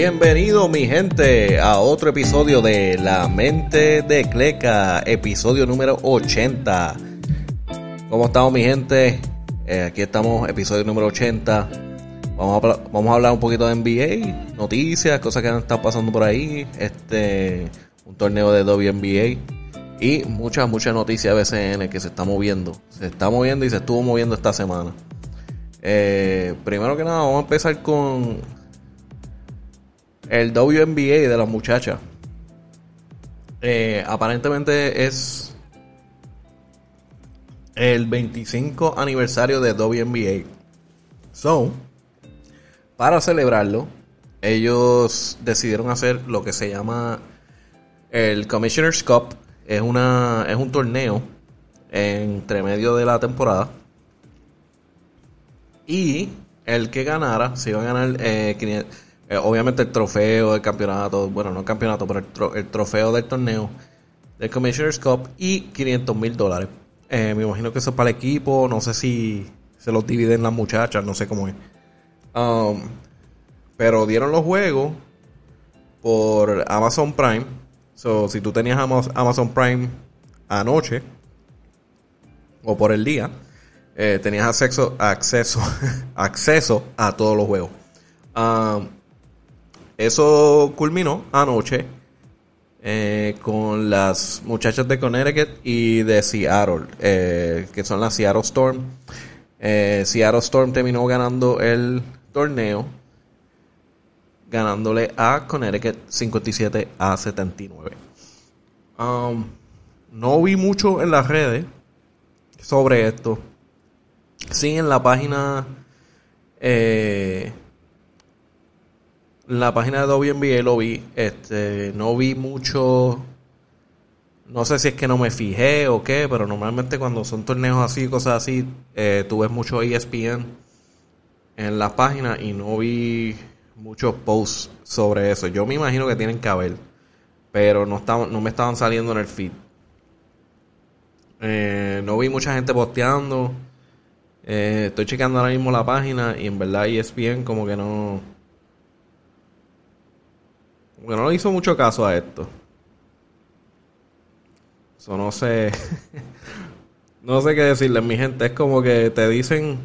Bienvenido mi gente a otro episodio de La Mente de Cleca, episodio número 80. ¿Cómo estamos mi gente? Eh, aquí estamos, episodio número 80. Vamos a, vamos a hablar un poquito de NBA, noticias, cosas que han estado pasando por ahí, este, un torneo de WNBA y muchas, muchas noticias BCN que se está moviendo. Se está moviendo y se estuvo moviendo esta semana. Eh, primero que nada, vamos a empezar con el WNBA de las muchachas. Eh, aparentemente es el 25 aniversario de WNBA. So, para celebrarlo, ellos decidieron hacer lo que se llama el Commissioner's Cup. Es, una, es un torneo entre medio de la temporada. Y el que ganara se iba a ganar eh, 500 eh, obviamente el trofeo del campeonato, bueno, no el campeonato, pero el, trofeo del torneo del Commissioner's Cup y 500 mil dólares. Eh, me imagino que eso es para el equipo, no sé si se los dividen las muchachas, no sé cómo es. Um, pero dieron los juegos por Amazon Prime. So, si tú tenías Amazon Prime anoche o por el día, eh, tenías acceso, acceso, acceso a todos los juegos. Um, eso culminó anoche eh, con las muchachas de Connecticut y de Seattle, eh, que son las Seattle Storm. Eh, Seattle Storm terminó ganando el torneo, ganándole a Connecticut 57 a 79. Um, no vi mucho en las redes sobre esto. Sí, en la página la página de WNBA lo vi. Este, no vi mucho. No sé si es que no me fijé o qué, pero normalmente cuando son torneos así, cosas así, eh, tú ves mucho ESPN en la página y no vi muchos posts sobre eso. Yo me imagino que tienen que haber, pero no, no me estaban saliendo en el feed. Eh, no vi mucha gente posteando. Eh, estoy checando ahora mismo la página y en verdad ESPN como que no porque no le hizo mucho caso a esto. Eso no sé. no sé qué decirles, mi gente. Es como que te dicen.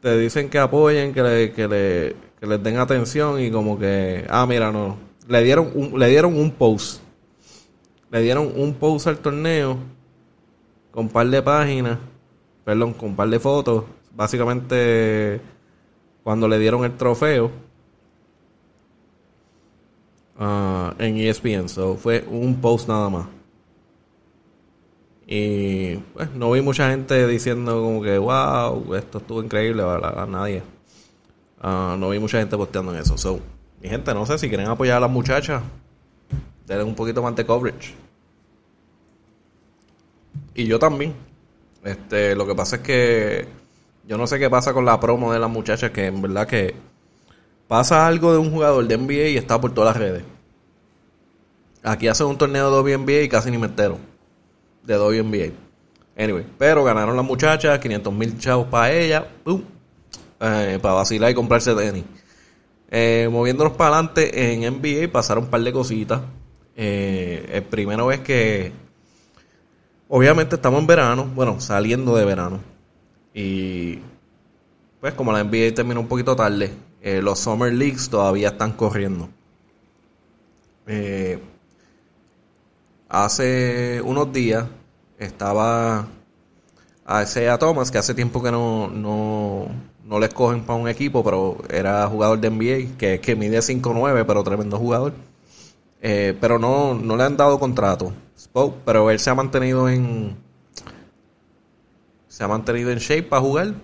Te dicen que apoyen, que, le, que, le, que les den atención y como que. Ah, mira, no. Le dieron un, le dieron un post. Le dieron un post al torneo. Con par de páginas. Perdón, con par de fotos. Básicamente. Cuando le dieron el trofeo Uh, en ESPN. So fue un post nada más. Y pues no vi mucha gente diciendo como que wow, esto estuvo increíble, a nadie. Uh, no vi mucha gente posteando en eso. So, mi gente, no sé si quieren apoyar a las muchachas, denle un poquito más de coverage. Y yo también. Este, lo que pasa es que yo no sé qué pasa con la promo de las muchachas, que en verdad que pasa algo de un jugador de NBA y está por todas las redes. Aquí hacen un torneo de WNBA y casi ni me entero de WNBA. Anyway, pero ganaron las muchachas, 500 mil chavos para ella, eh, para vacilar y comprarse tenis. Eh, moviéndonos para adelante en NBA pasaron un par de cositas. Eh, el primero es que obviamente estamos en verano, bueno, saliendo de verano. Y pues como la NBA terminó un poquito tarde, eh, los Summer Leagues todavía están corriendo. Eh, hace unos días estaba a ese Thomas, que hace tiempo que no, no, no le escogen para un equipo, pero era jugador de NBA, que, que mide 5'9, pero tremendo jugador. Eh, pero no, no le han dado contrato. Pero él se ha mantenido en. Se ha mantenido en shape para jugar.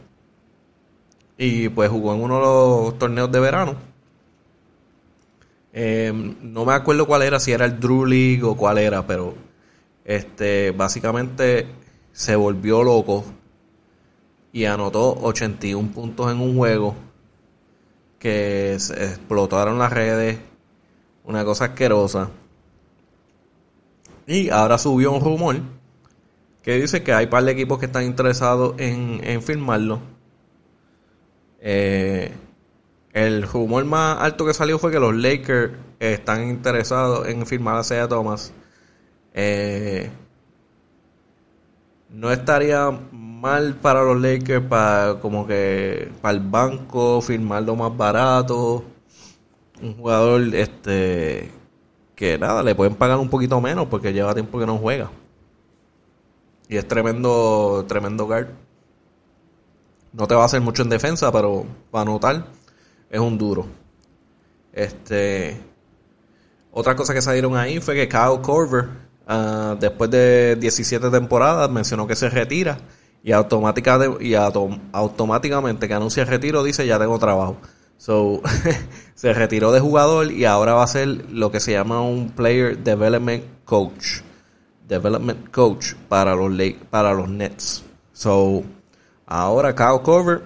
Y pues jugó en uno de los torneos de verano. Em, no me acuerdo cuál era, si era el Drew League o cuál era, pero este básicamente se volvió loco y anotó 81 puntos en un juego que se explotaron las redes, una cosa asquerosa. Y ahora subió un rumor que dice que hay un par de equipos que están interesados en, en firmarlo eh, El rumor más alto que salió fue que los Lakers están interesados en firmar a Isaiah Thomas. Eh, no estaría mal para los Lakers para como que para el banco firmarlo más barato. Un jugador este que nada, le pueden pagar un poquito menos porque lleva tiempo que no juega. Y es tremendo, tremendo guard. No te va a hacer mucho en defensa, pero para anotar es un duro. Este. Otra cosa que salieron ahí fue que Kyle Corver, ah, después de 17 temporadas, mencionó que se retira y, y automáticamente que anuncia el retiro dice ya tengo trabajo. So, se retiró de jugador y ahora va a ser lo que se llama un Player Development Coach. Development Coach para los, para los Nets. So, ahora Kyle Cover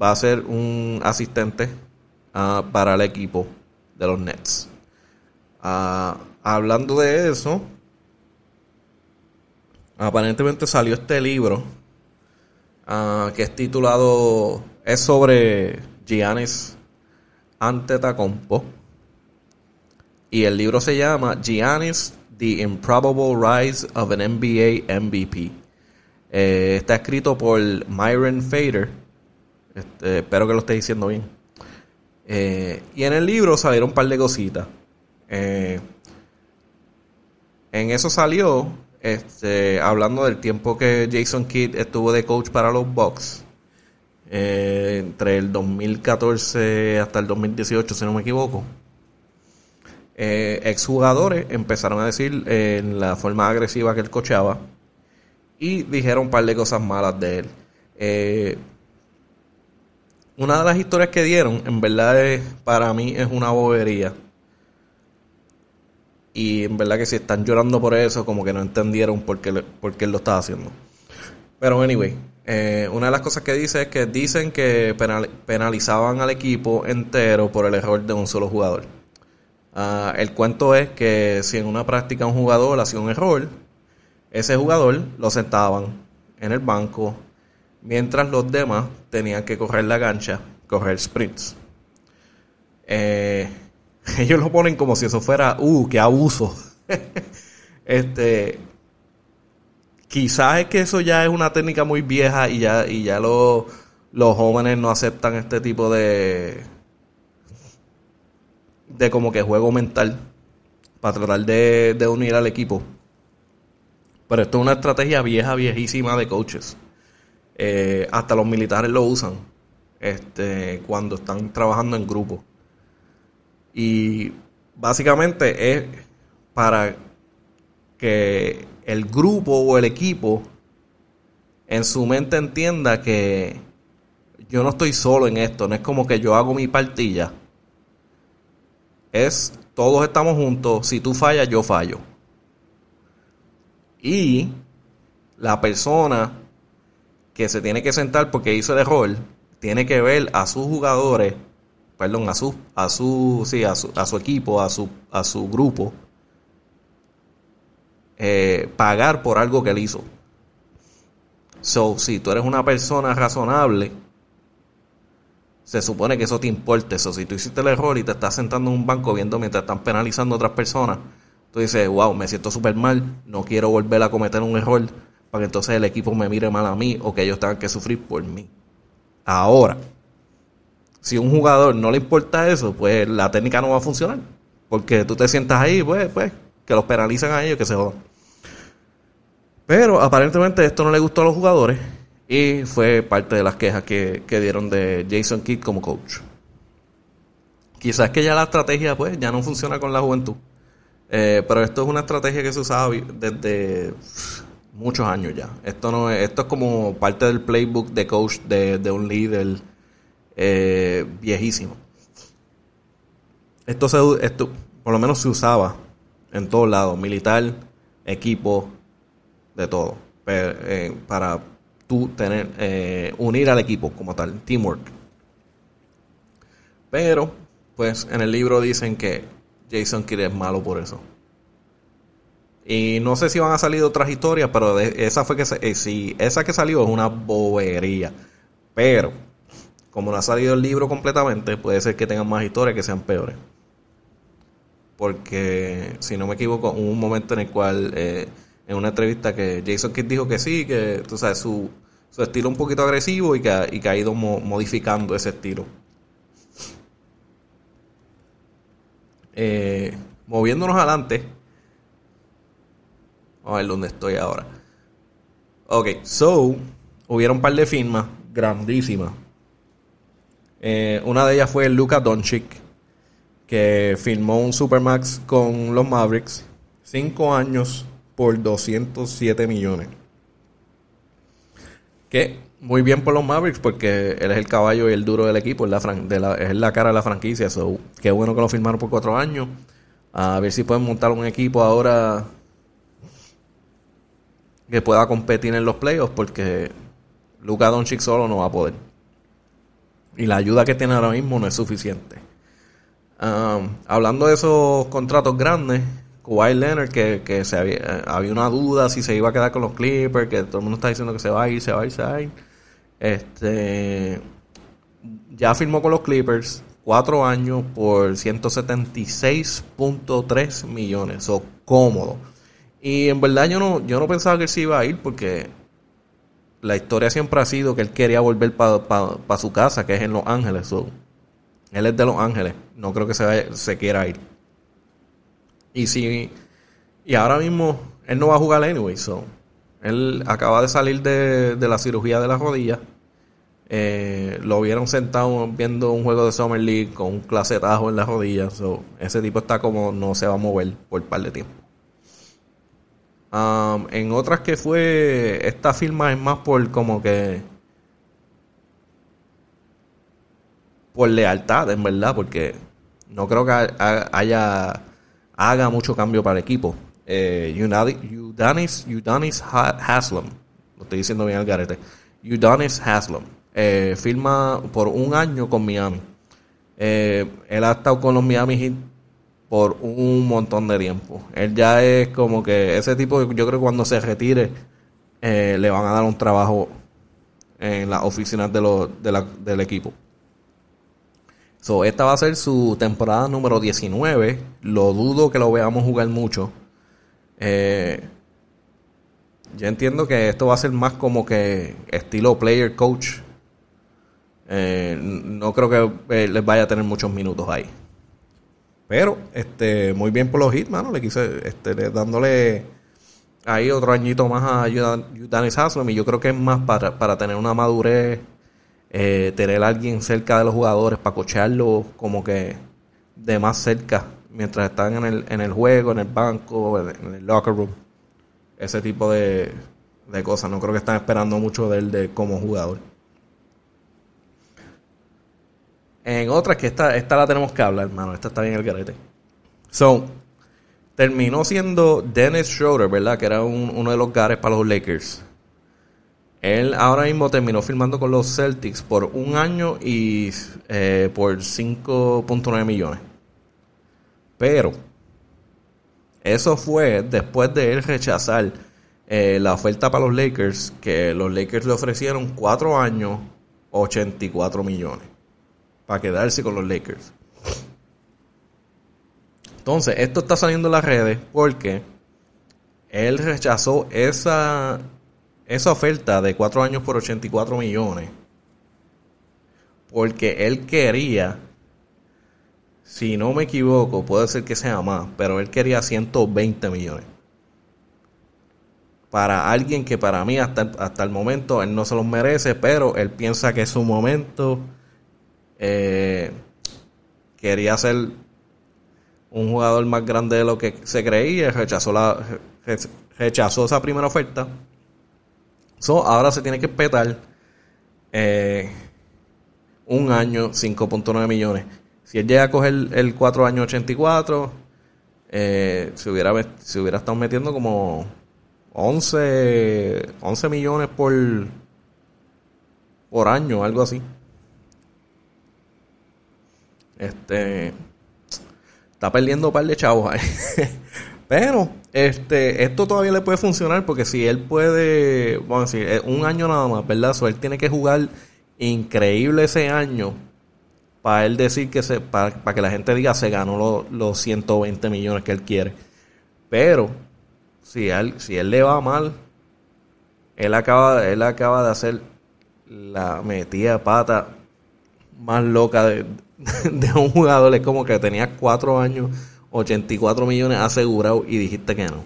va a ser un asistente ah, para el equipo de los Nets. Ah, hablando de eso, aparentemente salió este libro ah, que es titulado, es sobre Giannis Antetokounmpo y el libro se llama Giannis The Improbable Rise of an NBA MVP. Eh, está escrito por Myron Fader. Este, espero que lo esté diciendo bien. Eh, y en el libro salieron un par de cositas. Eh, en eso salió, este, hablando del tiempo que Jason Kidd estuvo de coach para los Bucks. entre el 2014 hasta el 2018, si no me equivoco exjugadores empezaron a decir en la forma agresiva que él cocheaba y dijeron un par de cosas malas de él. Eh, una de las historias que dieron, en verdad para mí es una bobería. Y en verdad que si están llorando por eso, como que no entendieron por qué, por qué él lo estaba haciendo. Pero anyway, eh, una de las cosas que dice es que dicen que penalizaban al equipo entero por el error de un solo jugador. Ah, el cuento es que si en una práctica un jugador hacía un error, ese jugador lo sentaban en el banco mientras los demás tenían que correr la cancha, correr sprints. Eh, ellos lo ponen como si eso fuera, uh, qué abuso. este, quizás es que eso ya es una técnica muy vieja y ya, y ya los jóvenes no aceptan este tipo de, de como que juego mental para tratar de, unir al equipo. Pero esto es una estrategia vieja, viejísima de coaches. Eh, hasta los militares lo usan este, cuando están trabajando en grupo. Y básicamente es para que el grupo o el equipo en su mente entienda que yo no estoy solo en esto, no es como que yo hago mi partilla es todos estamos juntos, si tú fallas, yo fallo. Y la persona que se tiene que sentar porque hizo el error, tiene que ver a sus jugadores, perdón, a su, a su, sí, a su, a su equipo, a su, a su grupo, eh, pagar por algo que él hizo. So, si tú eres una persona razonable, se supone que eso te importe. Eso, si tú hiciste el error y te estás sentando en un banco viendo mientras están penalizando a otras personas, tú dices, wow, me siento súper mal, no quiero volver a cometer un error para que entonces el equipo me mire mal a mí o que ellos tengan que sufrir por mí. Ahora, si a un jugador no le importa eso, pues la técnica no va a funcionar. Porque tú te sientas ahí, pues, pues, que los penalizan a ellos, que se jodan. Pero aparentemente esto no le gustó a los jugadores y fue parte de las quejas que, dieron de Jason Kidd como coach. Quizás que ya la estrategia pues ya no funciona con la juventud. Eh, pero esto es una estrategia que se usaba desde muchos años ya. Esto no es, esto es como parte del playbook de coach de, un líder eh, viejísimo. Esto, se, esto por lo menos se usaba en todos lados, militar, equipo, de todo, eh, para tú tener, unir al equipo como tal, teamwork. Pero, pues en el libro dicen que Jason Kidd es malo por eso. Y no sé si van a salir otras historias, pero esa fue que eh, si esa que salió es una bobería. Pero, como no ha salido el libro completamente, puede ser que tengan más historias que sean peores. Porque, si no me equivoco, hubo un momento en el cual, eh, en una entrevista que Jason Kidd dijo que sí, que tú sabes, su, su estilo un poquito agresivo y que, ha ido modificando ese estilo. Eh, moviéndonos adelante. Vamos a ver dónde estoy ahora. Ok, so, hubieron un par de firmas grandísimas. Eh, una de ellas fue Luca Doncic, que firmó un Supermax con los Mavericks. Cinco años por 207 millones. Que muy bien por los Mavericks porque él es el caballo y el duro del equipo, es la, de la, es la cara de la franquicia. So, qué bueno que lo firmaron por cuatro años. A ver si pueden montar un equipo ahora que pueda competir en los playoffs porque Luka Doncic solo no va a poder. Y la ayuda que tiene ahora mismo no es suficiente. Hablando de esos contratos grandes, Kawhi Leonard, que, que se había, eh, había, una duda si se iba a quedar con los Clippers, que todo el mundo está diciendo que se va a ir, se va a ir, se va a ir. Este, ya firmó con los Clippers cuatro años por 176.3 millones. O cómodo. Y en verdad yo no, yo no pensaba que él se iba a ir porque la historia siempre ha sido que él quería volver para su casa, que es en Los Ángeles. él es de Los Ángeles. No creo que se, se quiera ir. Y si y ahora mismo él no va a jugar anyway. So, él acaba de salir de, la cirugía de la rodilla. Eh, lo vieron sentado viendo un juego de Summer League con un clasetajo en la rodilla. So, ese tipo está como no se va a mover por un par de tiempo. Um, en otras que fue, esta firma es más por como que... Por lealtad, en verdad, porque no creo que haya haga mucho cambio para el equipo. Eh, Udanis, Haslam, lo estoy diciendo bien al garete. Udanis Haslam eh, firma por un año con Miami. Eh, él ha estado con los Miami Heat por un montón de tiempo. Él ya es como que ese tipo, yo creo que cuando se retire, eh, le van a dar un trabajo en las oficinas de del equipo. So, esta va a ser su temporada número 19. Lo dudo que lo veamos jugar mucho. Eh, yo entiendo que esto va a ser más como que estilo player coach. Eh, no creo que les vaya a tener muchos minutos ahí. Pero, este, muy bien por los hits, mano. Le quise, este, dándole ahí otro añito más a Danis Haslam. Y yo creo que es más para, para tener una madurez, eh, tener a alguien cerca de los jugadores, para cochearlo como que de más cerca, mientras están en el, en el juego, en el banco, en el locker room. Ese tipo de, de cosas. No creo que están esperando mucho de él de como jugador. En otras que esta, esta la tenemos que hablar, hermano. Esta está bien el garete. So, terminó siendo Dennis Schroeder, ¿verdad? Que era uno de los gares para los Lakers. Él ahora mismo terminó firmando con los Celtics por un año y eh, por 5.9 millones. Pero eso fue después de él rechazar eh, la oferta para los Lakers, que los Lakers le ofrecieron 4 años, 84 millones para quedarse con los Lakers. Entonces, esto está saliendo en las redes porque él rechazó esa, esa oferta de 4 años por 84 millones. Porque él quería, si no me equivoco, puede ser que sea más, pero él quería 120 millones. Para alguien que para mí hasta, hasta el momento él no se los merece, pero él piensa que es su momento eh, quería ser un jugador más grande de lo que se creía, rechazó la rechazó esa primera oferta. So, ahora se tiene que petar eh, un año 5.9 millones. Si él llega a coger el 4 años 84, eh, se, hubiera, se hubiera estado metiendo como 11, 11 millones por, por año, algo así. Este está perdiendo un par de chavos ahí. Pero este esto todavía le puede funcionar porque si él puede, vamos a decir, un año nada más, ¿verdad? So, él tiene que jugar increíble ese año para él decir que se, para, que la gente diga se ganó los 120 millones que él quiere. Pero si él, si él le va mal, él acaba, él acaba de hacer la metida pata más loca de, de un jugador. Es como que tenía cuatro años, 84 millones asegurados y dijiste que no.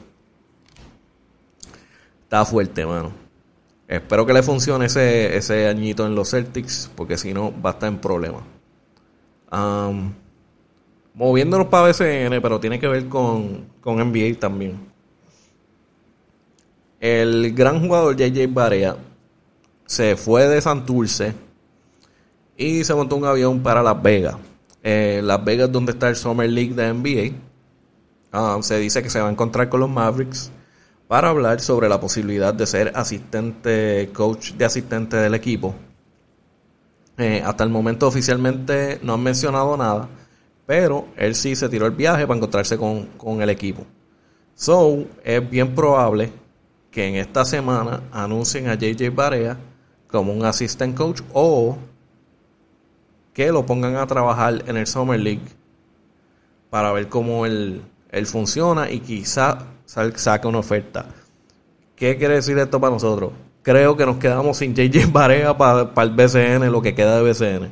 Está fuerte, mano. Espero que le funcione ese, ese añito en los Celtics, porque si no va a estar en problemas. moviéndonos para BCN, pero tiene que ver con, con NBA también. El gran jugador JJ Barea se fue de Santurce y se montó un avión para Las Vegas. Eh, Las Vegas, donde está el Summer League de NBA. se dice que se va a encontrar con los Mavericks para hablar sobre la posibilidad de ser asistente, coach de asistente del equipo. Eh, hasta el momento oficialmente no han mencionado nada, pero él sí se tiró el viaje para encontrarse con, con el equipo. So, es bien probable que en esta semana anuncien a JJ Barea como un assistant coach o que lo pongan a trabajar en el Summer League para ver cómo él, él funciona y quizá saca una oferta. ¿Qué quiere decir esto para nosotros? Creo que nos quedamos sin JJ Barea para, el BCN, lo que queda de BCN.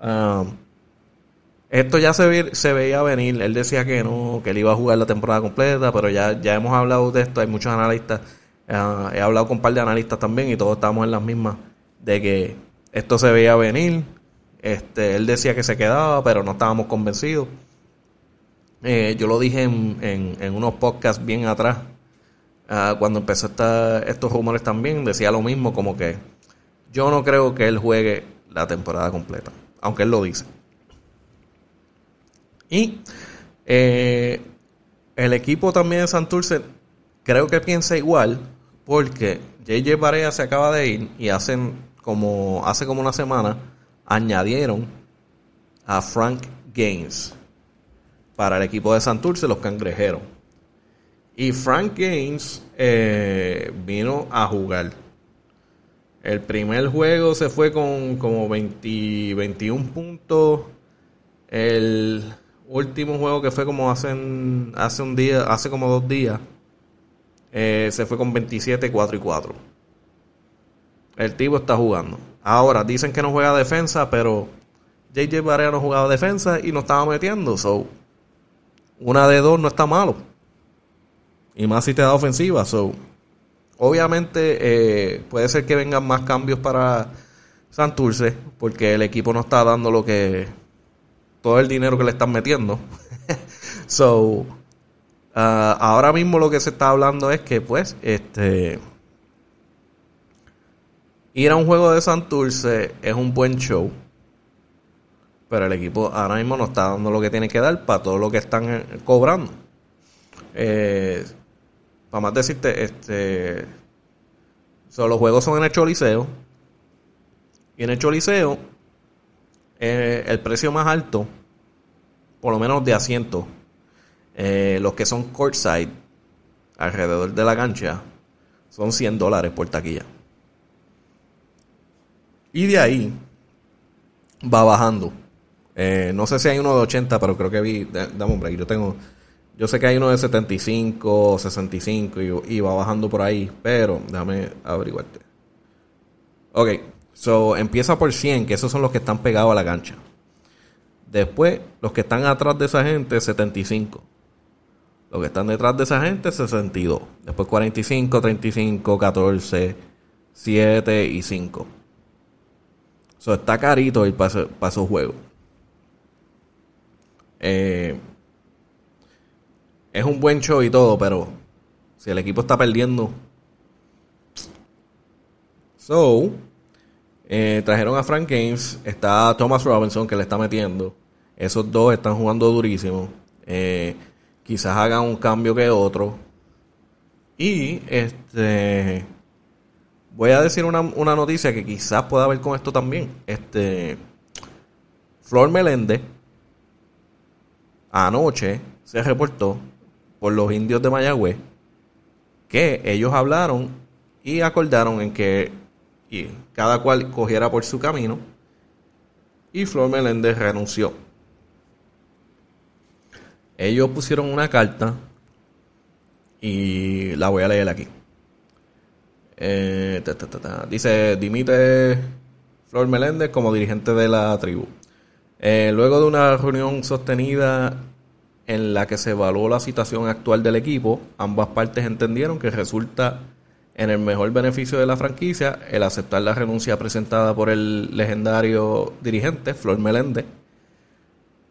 Ah, esto ya se, se, veía venir. Él decía que no, que él iba a jugar la temporada completa, pero ya, ya hemos hablado de esto. Hay muchos analistas. Ah, he hablado con un par de analistas también y todos estamos en las mismas de que esto se veía venir. Este, él decía que se quedaba, pero no estábamos convencidos. Eh, yo lo dije en, en, unos podcasts bien atrás, ah, cuando empezó estos rumores también, decía lo mismo, como que yo no creo que él juegue la temporada completa, aunque él lo dice. Y eh, el equipo también de Santurce creo que piensa igual, porque JJ Barea se acaba de ir y hacen como, hace como una semana añadieron a Frank Gaines para el equipo de Santurce, los cangrejeros. Y Frank Gaines eh, vino a jugar. El primer juego se fue con como 20, 21 puntos. El último juego que fue como hace, hace un día, hace como dos días, eh, se fue con 27, 4 y 4. El tipo está jugando. Ahora, dicen que no juega defensa, pero JJ Barea no jugaba defensa y no estaba metiendo. So, una de dos no está malo. Y más si te da ofensiva. So, obviamente eh, puede ser que vengan más cambios para Santurce, porque el equipo no está dando lo que. todo el dinero que le están metiendo. so, ah, ahora mismo lo que se está hablando es que, pues, este. Ir a un juego de Santurce es un buen show pero el equipo ahora mismo no está dando lo que tiene que dar para todo lo que están eh, cobrando. Eh, para más decirte, este, los juegos son en el Choliseo. Y en el Choliseo, eh, el precio más alto, por lo menos de asiento, los que son courtside, alrededor de la cancha, son 100 dólares por taquilla. Y de ahí va bajando. Eh, no sé si hay uno de 80, pero creo que vi. Dame un break. Yo tengo. Yo sé que hay uno de 75, 65 y, y va bajando por ahí. Pero déjame averiguarte. Ok. So empieza por 100, que esos son los que están pegados a la cancha. Después, los que están atrás de esa gente, 75. Los que están detrás de esa gente, 62. Después 45, 35, 14, 7 y 5. Está carito ir para esos juegos. Eh, es un buen show y todo, pero si el equipo está perdiendo. So, eh, trajeron a Frank Games, está Thomas Robinson que le está metiendo. Esos dos están jugando durísimo. Eh, quizás hagan un cambio que otro. Y este voy a decir una, una noticia que quizás pueda ver con esto también. Este Flor Meléndez anoche se reportó por los indios de Mayagüez que ellos hablaron y acordaron en que y cada cual cogiera por su camino. Y Flor Meléndez renunció. Ellos pusieron una carta y la voy a leer aquí. Eh, Dice, dimite Flor Meléndez como dirigente de la tribu. Eh, luego de una reunión sostenida en la que se evaluó la situación actual del equipo, ambas partes entendieron que resulta en el mejor beneficio de la franquicia el aceptar la renuncia presentada por el legendario dirigente Flor Meléndez.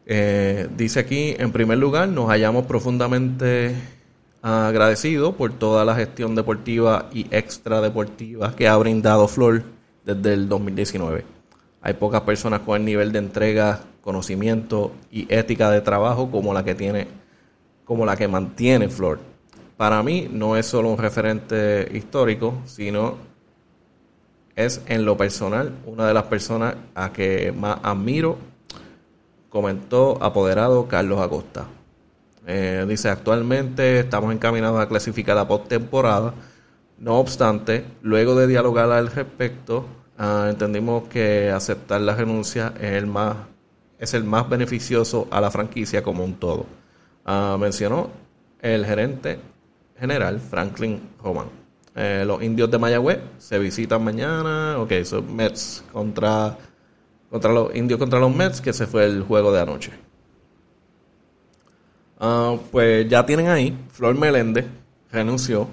Eh, dice aquí, en primer lugar, nos hallamos profundamente agradecidos por toda la gestión deportiva y extra deportiva que ha brindado Flor desde el 2019. Hay pocas personas con el nivel de entrega conocimiento y ética de trabajo como la que tiene, como la que mantiene Flor. Para mí no es solo un referente histórico, sino es en lo personal una de las personas a que más admiro, comentó apoderado Carlos Acosta. Eh, dice, actualmente estamos encaminados a clasificar la postemporada. No obstante, luego de dialogar al respecto, ah, entendimos que aceptar la renuncia es el más es el más beneficioso a la franquicia como un todo. Ah, mencionó el gerente general Franklin Roman. Eh, los indios de Mayagüez se visitan mañana. Ok, son Mets contra, contra los indios contra los Mets, que se fue el juego de anoche. Ah, pues ya tienen ahí, Flor Meléndez renunció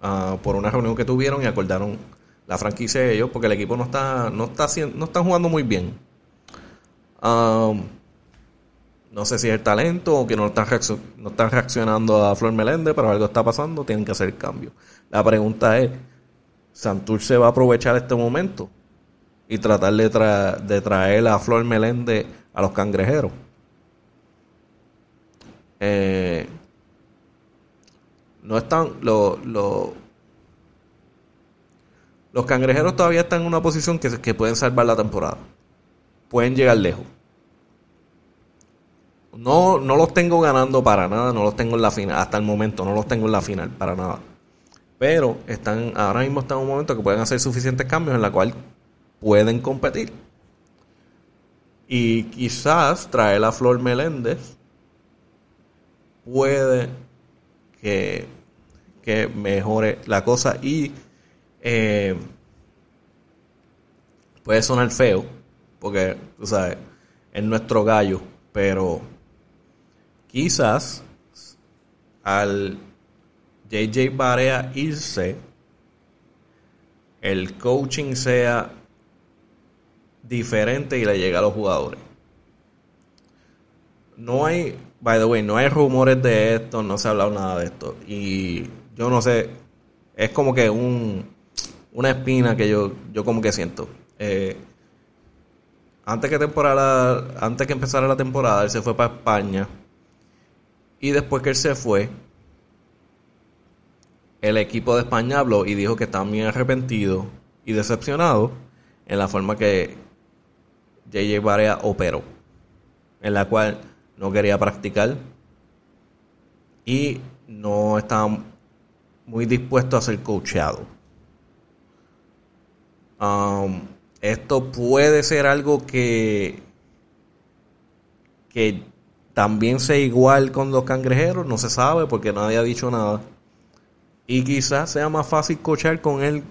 ah, por una reunión que tuvieron y acordaron la franquicia de ellos porque el equipo no está no está no están jugando muy bien Um, no sé si es el talento o que no están, reaccionando a Flor Meléndez, pero algo está pasando, tienen que hacer cambio. La pregunta es, ¿Santur se va a aprovechar este momento y tratar de, de traer a Flor Meléndez a los cangrejeros? Eh, no están los los cangrejeros todavía están en una posición que, que pueden salvar la temporada pueden llegar lejos. No, no los tengo ganando para nada, no los tengo en la final, hasta el momento no los tengo en la final para nada. Pero están, ahora mismo están en un momento que pueden hacer suficientes cambios en la cual pueden competir. Y quizás traer a Flor Meléndez puede que, que mejore la cosa y eh, puede sonar feo, porque, tú sabes, es nuestro gallo, pero quizás al JJ Barea irse, el coaching sea diferente y le llegue a los jugadores. No hay, by the way, no hay rumores de esto, no se ha hablado nada de esto. Y yo no sé, es como que un, una espina que yo, yo como que siento. Eh, antes que temporada, antes que empezara la temporada, él se fue para España. Y después que él se fue, el equipo de España habló y dijo que estaba muy arrepentido y decepcionado en la forma que JJ Barea operó, en la cual no quería practicar y no estaba muy dispuesto a ser coachado. Um, esto puede ser algo que, que también sea igual con los cangrejeros, no se sabe porque nadie ha dicho nada. Y quizás sea más fácil cochar con él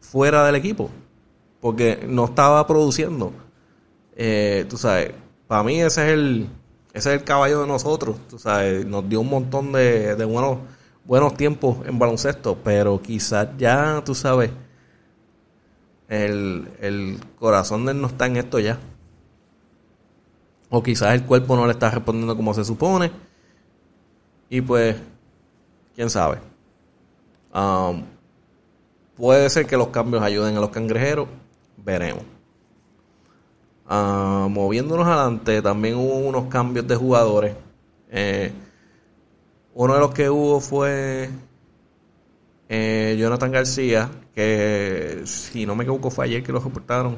fuera del equipo, porque no estaba produciendo. Eh, tú sabes, para mí ese es el ese es el caballo de nosotros, tú sabes, nos dio un montón de, de buenos buenos tiempos en baloncesto, pero quizás ya, tú sabes, el, corazón de él no está en esto ya. O quizás el cuerpo no le está respondiendo como se supone. Y pues, quién sabe. Um, puede ser que los cambios ayuden a los cangrejeros. Veremos. Uh, moviéndonos adelante, también hubo unos cambios de jugadores. Eh, uno de los que hubo fue eh, Jonathan García, que si no me equivoco fue ayer que lo reportaron.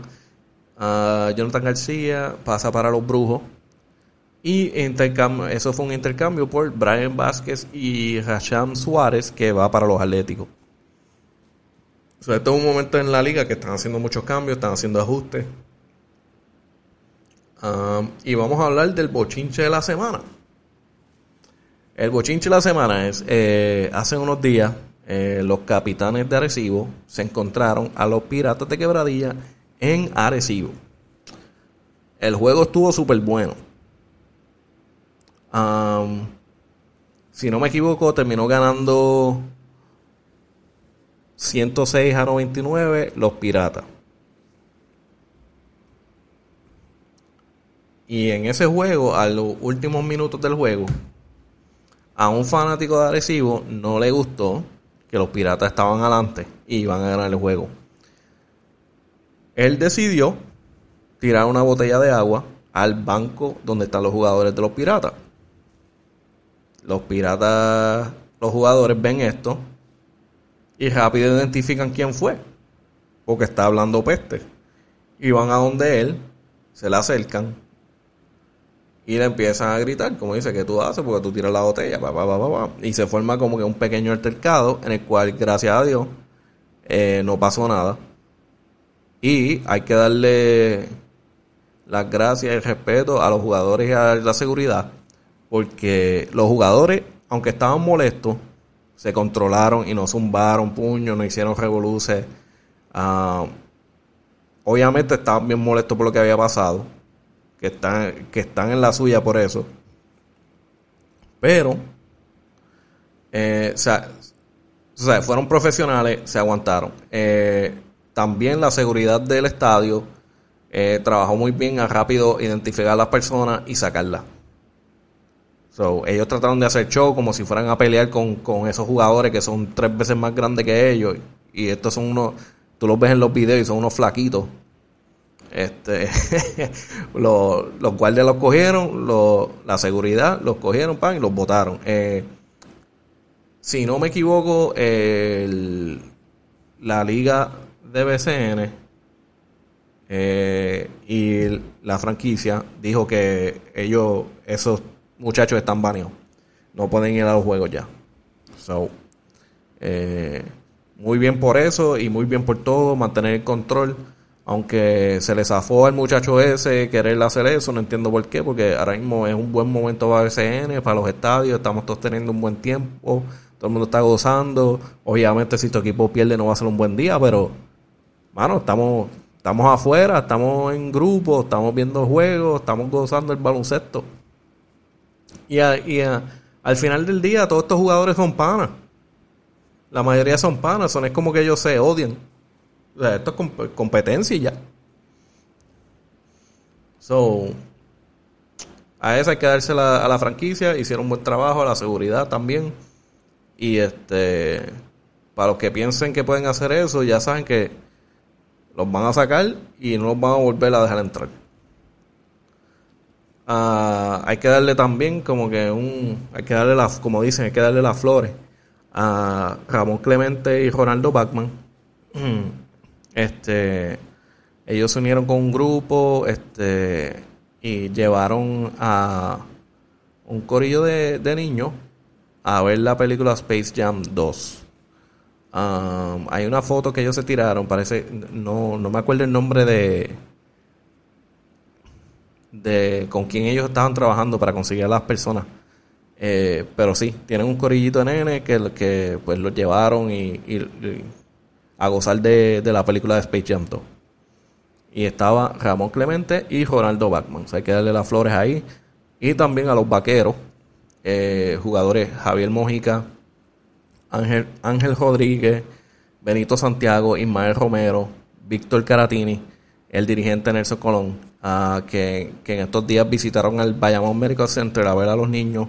Jonathan García pasa para los Brujos. Y eso fue un intercambio por Brian Vázquez y Rasham Suárez, que va para los Atléticos. So, este es un momento en la liga que están haciendo muchos cambios, están haciendo ajustes. Y vamos a hablar del bochinche de la semana. El bochinche de la semana es, eh, hace unos días, eh, los capitanes de Arecibo se encontraron a los piratas de Quebradilla en Arecibo. El juego estuvo súper bueno. Si no me equivoco, terminó ganando 106 a 99 los piratas. Y en ese juego, a los últimos minutos del juego, a un fanático de Arecibo no le gustó que los piratas estaban adelante y iban a ganar el juego. Él decidió tirar una botella de agua al banco donde están los jugadores de los piratas. Los piratas, los jugadores ven esto y rápido identifican quién fue, porque está hablando peste. Y van a donde él, se le acercan y le empiezan a gritar, como dice, que tú haces? Porque tú tiras la botella, y se forma como que un pequeño altercado en el cual, gracias a Dios, eh, no pasó nada. Y hay que darle las gracias y el respeto a los jugadores y a la seguridad, porque los jugadores, aunque estaban molestos, se controlaron y no zumbaron puños, no hicieron revoluces. Ah, obviamente estaban bien molestos por lo que había pasado que están, que están en la suya por eso. Pero, eh, o, sea, fueron profesionales, se aguantaron. Eh, también la seguridad del estadio eh, trabajó muy bien a rápido identificar a las personas y sacarlas. Ellos trataron de hacer show como si fueran a pelear con, con, esos jugadores que son tres veces más grandes que ellos. Y estos son unos, tú los ves en los videos y son unos flaquitos. Este, los, los guardias los cogieron, la seguridad los cogieron pan, y los votaron. Eh, si no me equivoco, la liga de BCN eh, y la franquicia dijo que ellos, esos muchachos están baneados. No pueden ir a los juegos ya. So, eh, muy bien por eso y muy bien por todo, mantener el control. Aunque se le zafó al muchacho ese querer hacer eso, no entiendo por qué, porque ahora mismo es un buen momento para BCN, para los estadios, estamos todos teniendo un buen tiempo, todo el mundo está gozando. Obviamente, si tu equipo pierde, no va a ser un buen día, pero, bueno, estamos, estamos afuera, estamos en grupo, estamos viendo juegos, estamos gozando el baloncesto. Y, al final del día, todos estos jugadores son panas. La mayoría son panas, son es como que ellos se odian esto es competencia y ya. So, a esa hay que darse a la franquicia. Hicieron un buen trabajo, a la seguridad también. Y este, para los que piensen que pueden hacer eso, ya saben que los van a sacar y no los van a volver a dejar entrar. Ah, hay que darle también como que un, hay que darle las, como dicen, hay que darle las flores a Ramón Clemente y Ronaldo Bachman Este, ellos se unieron con un grupo, este, y llevaron a un corillo de, niños a ver la película Space Jam 2. Um, hay una foto que ellos se tiraron, parece, no, no me acuerdo el nombre de, de con quién ellos estaban trabajando para conseguir a las personas. Eh, pero sí, tienen un corillito de nene que, que pues los llevaron y a gozar de, la película de Space Jam 2. Y estaba Ramón Clemente y Ronaldo Bachman. hay que darle las flores ahí. Y también a los vaqueros, eh, jugadores Javier Mojica, Ángel, Ángel Rodríguez, Benito Santiago, Ismael Romero, Víctor Caratini, el dirigente Nelson Colón, que, que, en estos días visitaron el Bayamón Medical Center a ver a los niños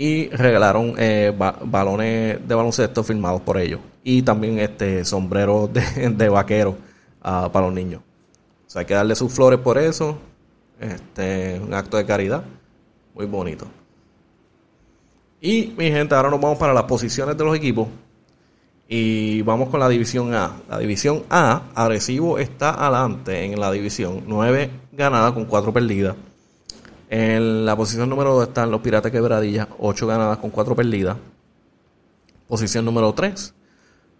y regalaron eh, balones de baloncesto firmados por ellos y también este sombrero de, de vaquero ah, para los niños. O sea, hay que darle sus flores por eso. Este, un acto de caridad muy bonito. Y mi gente, ahora nos vamos para las posiciones de los equipos. Y vamos con la división A. La división A, Arecibo está adelante en la división. 9 ganadas con 4 perdidas. En la posición número 2 están los Piratas Quebradillas, 8 ganadas con 4 perdidas. Posición número 3,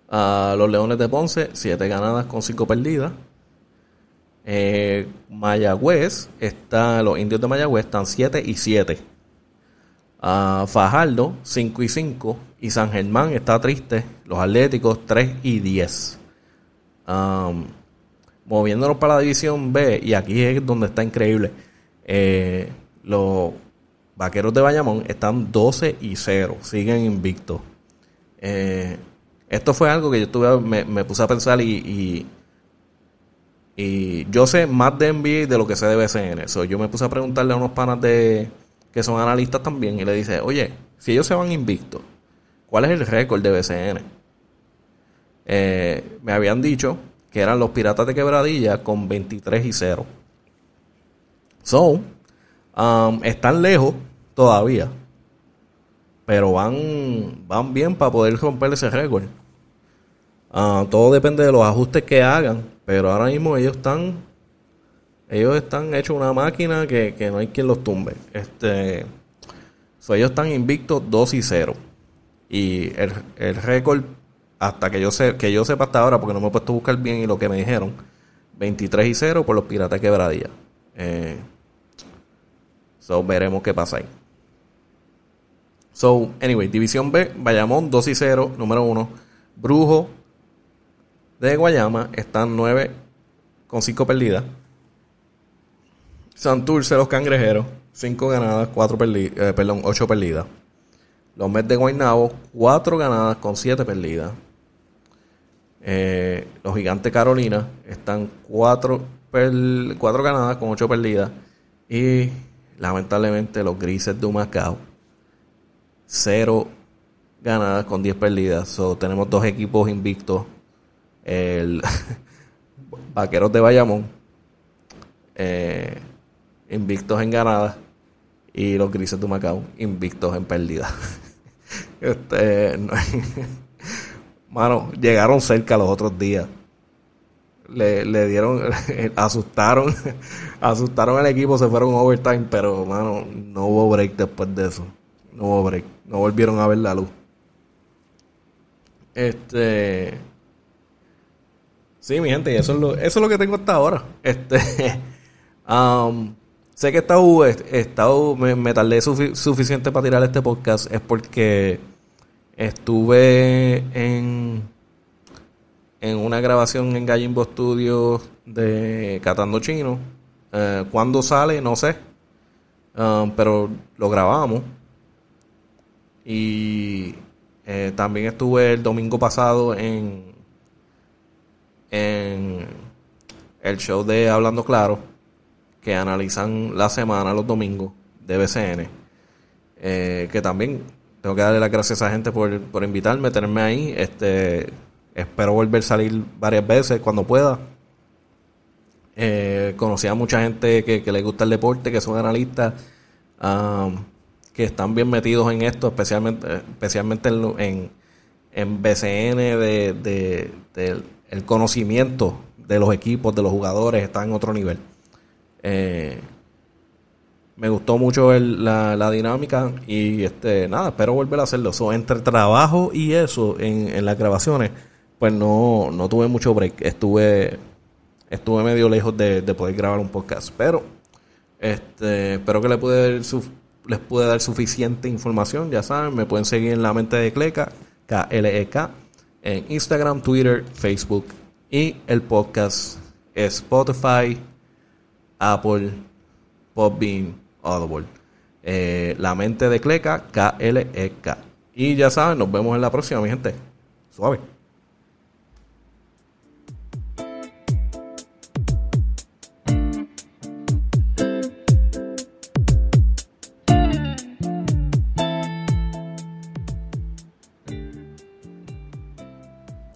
a los Leones de Ponce, 7 ganadas con 5 perdidas. Eh, Mayagüez, está, los indios de Mayagüez están 7 y 7. a Fajardo, 5 y 5. Y San Germán está triste. Los Atléticos, 3 y 10. moviéndonos para la división B, y aquí es donde está increíble. Eh, los vaqueros de Bayamón están 12 y 0. Siguen invictos. Eh, esto fue algo que yo estuve, me, puse a pensar y yo sé más de NBA de lo que sé de BCN. So, yo me puse a preguntarle a unos panas de que son analistas también y le dice, oye, si ellos se van invictos, ¿cuál es el récord de BCN? Eh, me habían dicho que eran los Piratas de Quebradilla con 23 y 0. So, um, están lejos todavía, pero van, van bien para poder romper ese récord. Uh, todo depende de los ajustes que hagan pero ahora mismo ellos están. Ellos están hechos una máquina que, no hay quien los tumbe. Este. ellos están invictos 2 y 0. Y el, récord, hasta que yo sé, que yo sepa hasta ahora, porque no me he puesto a buscar bien y lo que me dijeron, 23 y 0 por los Piratas Quebradilla. Eh, so, veremos qué pasa ahí. So, anyway, División B, Bayamón 2 y 0, número 1. Brujo de Guayama están 9 con 5 perdidas. Santurce, los cangrejeros, 5 ganadas, 4 perdidas, eh, perdón, 8 perdidas. Los Mets de Guaynabo, 4 ganadas con 7 perdidas. Eh, los Gigantes Carolina están 4, 4 ganadas con 8 perdidas. Y lamentablemente los Grises de Humacao, 0 ganadas con 10 perdidas. So, tenemos dos equipos invictos el Vaqueros de Bayamón, eh, invictos en ganadas, y los Grises de Macao, invictos en pérdida. este, mano, llegaron cerca los otros días. Le, le dieron, asustaron, asustaron al equipo, se fueron overtime, pero mano, no hubo break después de eso. No hubo break, no volvieron a ver la luz. Este, Sí, mi gente, eso es lo, eso es lo que tengo hasta ahora. Este, um, sé que he estado, estado me, tardé suficiente para tirar este podcast, es porque estuve en, en una grabación en Gallimbo Studios de Catando Chino. Eh, ¿Cuándo sale? No sé. Um, pero lo grabamos. Y eh, también estuve el domingo pasado en en el show de Hablando Claro, que analizan la semana los domingos de BCN. Eh, que también tengo que darle las gracias a esa gente por, por invitarme, tenerme ahí. Este, espero volver a salir varias veces cuando pueda. Eh, conocí a mucha gente que, le gusta el deporte, que son analistas, que están bien metidos en esto, especialmente, especialmente en, en, BCN de, de, de el conocimiento de los equipos, de los jugadores, está en otro nivel. Eh, me gustó mucho la, dinámica y este nada, espero volver a hacerlo. entre trabajo y eso en, las grabaciones, pues no, no tuve mucho break. Estuve estuve medio lejos de, poder grabar un podcast, pero este espero que les pude, dar les pude dar suficiente información. Ya saben, me pueden seguir en la mente de Cleca, K-L-E-K en Instagram, Twitter, Facebook y el podcast Spotify, Apple, Podbean, Audible. Eh, la mente de Cleca, K-L-E-K. Y ya saben, nos vemos en la próxima, mi gente. Suave.